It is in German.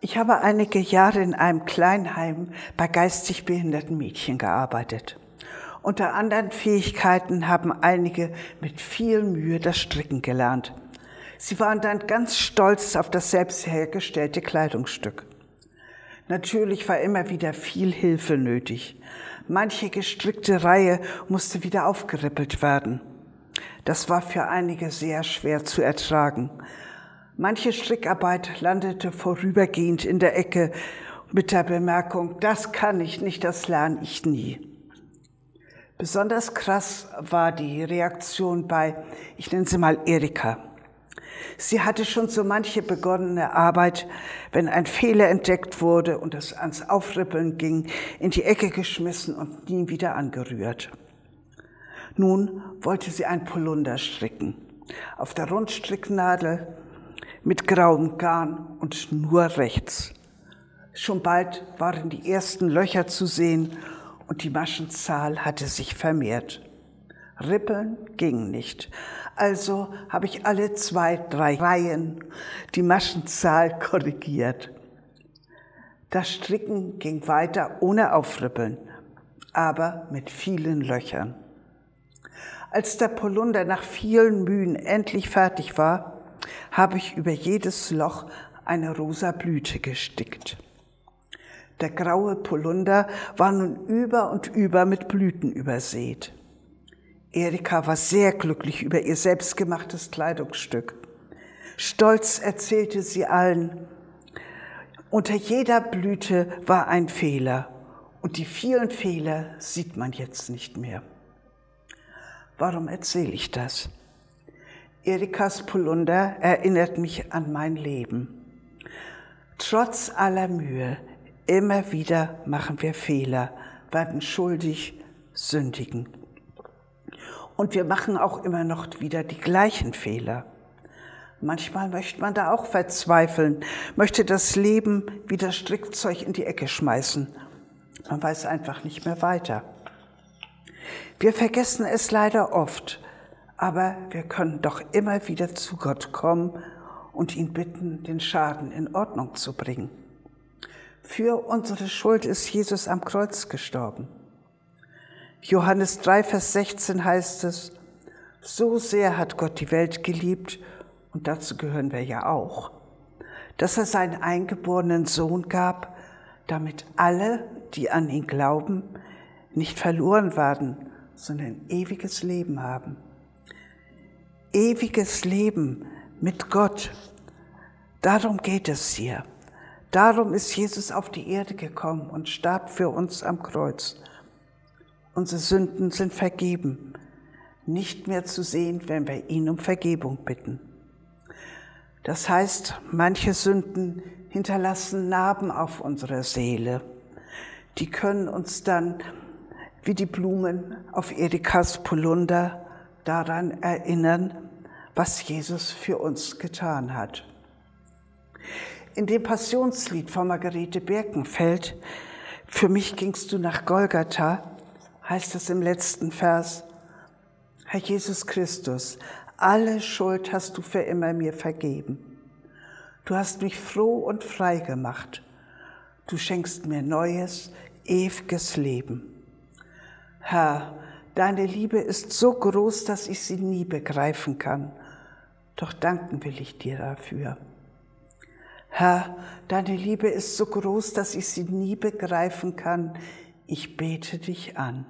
Ich habe einige Jahre in einem Kleinheim bei geistig behinderten Mädchen gearbeitet. Unter anderen Fähigkeiten haben einige mit viel Mühe das Stricken gelernt. Sie waren dann ganz stolz auf das selbst hergestellte Kleidungsstück. Natürlich war immer wieder viel Hilfe nötig. Manche gestrickte Reihe musste wieder aufgerippelt werden. Das war für einige sehr schwer zu ertragen. Manche Strickarbeit landete vorübergehend in der Ecke mit der Bemerkung, das kann ich nicht, das lerne ich nie. Besonders krass war die Reaktion bei, ich nenne sie mal Erika. Sie hatte schon so manche begonnene Arbeit, wenn ein Fehler entdeckt wurde und es ans Aufrippeln ging, in die Ecke geschmissen und nie wieder angerührt. Nun wollte sie ein Polunder stricken. Auf der Rundstricknadel mit grauem Garn und nur rechts. Schon bald waren die ersten Löcher zu sehen und die Maschenzahl hatte sich vermehrt. Rippeln ging nicht. Also habe ich alle zwei, drei Reihen die Maschenzahl korrigiert. Das Stricken ging weiter ohne Aufrippeln, aber mit vielen Löchern. Als der Polunder nach vielen Mühen endlich fertig war, habe ich über jedes Loch eine rosa Blüte gestickt. Der graue Polunder war nun über und über mit Blüten übersät. Erika war sehr glücklich über ihr selbstgemachtes Kleidungsstück. Stolz erzählte sie allen, unter jeder Blüte war ein Fehler und die vielen Fehler sieht man jetzt nicht mehr. Warum erzähle ich das? Erikas Polunder erinnert mich an mein Leben. Trotz aller Mühe, immer wieder machen wir Fehler, werden schuldig, sündigen. Und wir machen auch immer noch wieder die gleichen Fehler. Manchmal möchte man da auch verzweifeln, möchte das Leben wie das Strickzeug in die Ecke schmeißen. Man weiß einfach nicht mehr weiter. Wir vergessen es leider oft, aber wir können doch immer wieder zu Gott kommen und ihn bitten, den Schaden in Ordnung zu bringen. Für unsere Schuld ist Jesus am Kreuz gestorben. Johannes 3, Vers 16 heißt es, so sehr hat Gott die Welt geliebt, und dazu gehören wir ja auch, dass er seinen eingeborenen Sohn gab, damit alle, die an ihn glauben, nicht verloren werden, sondern ewiges Leben haben ewiges Leben mit Gott. Darum geht es hier. Darum ist Jesus auf die Erde gekommen und starb für uns am Kreuz. Unsere Sünden sind vergeben, nicht mehr zu sehen, wenn wir ihn um Vergebung bitten. Das heißt, manche Sünden hinterlassen Narben auf unserer Seele. Die können uns dann wie die Blumen auf Erikas Polunder daran erinnern, was Jesus für uns getan hat. In dem Passionslied von Margarete Birkenfeld, Für mich gingst du nach Golgatha, heißt es im letzten Vers, Herr Jesus Christus, alle Schuld hast du für immer mir vergeben. Du hast mich froh und frei gemacht. Du schenkst mir neues, ewiges Leben. Herr, Deine Liebe ist so groß, dass ich sie nie begreifen kann. Doch danken will ich dir dafür. Herr, deine Liebe ist so groß, dass ich sie nie begreifen kann. Ich bete dich an.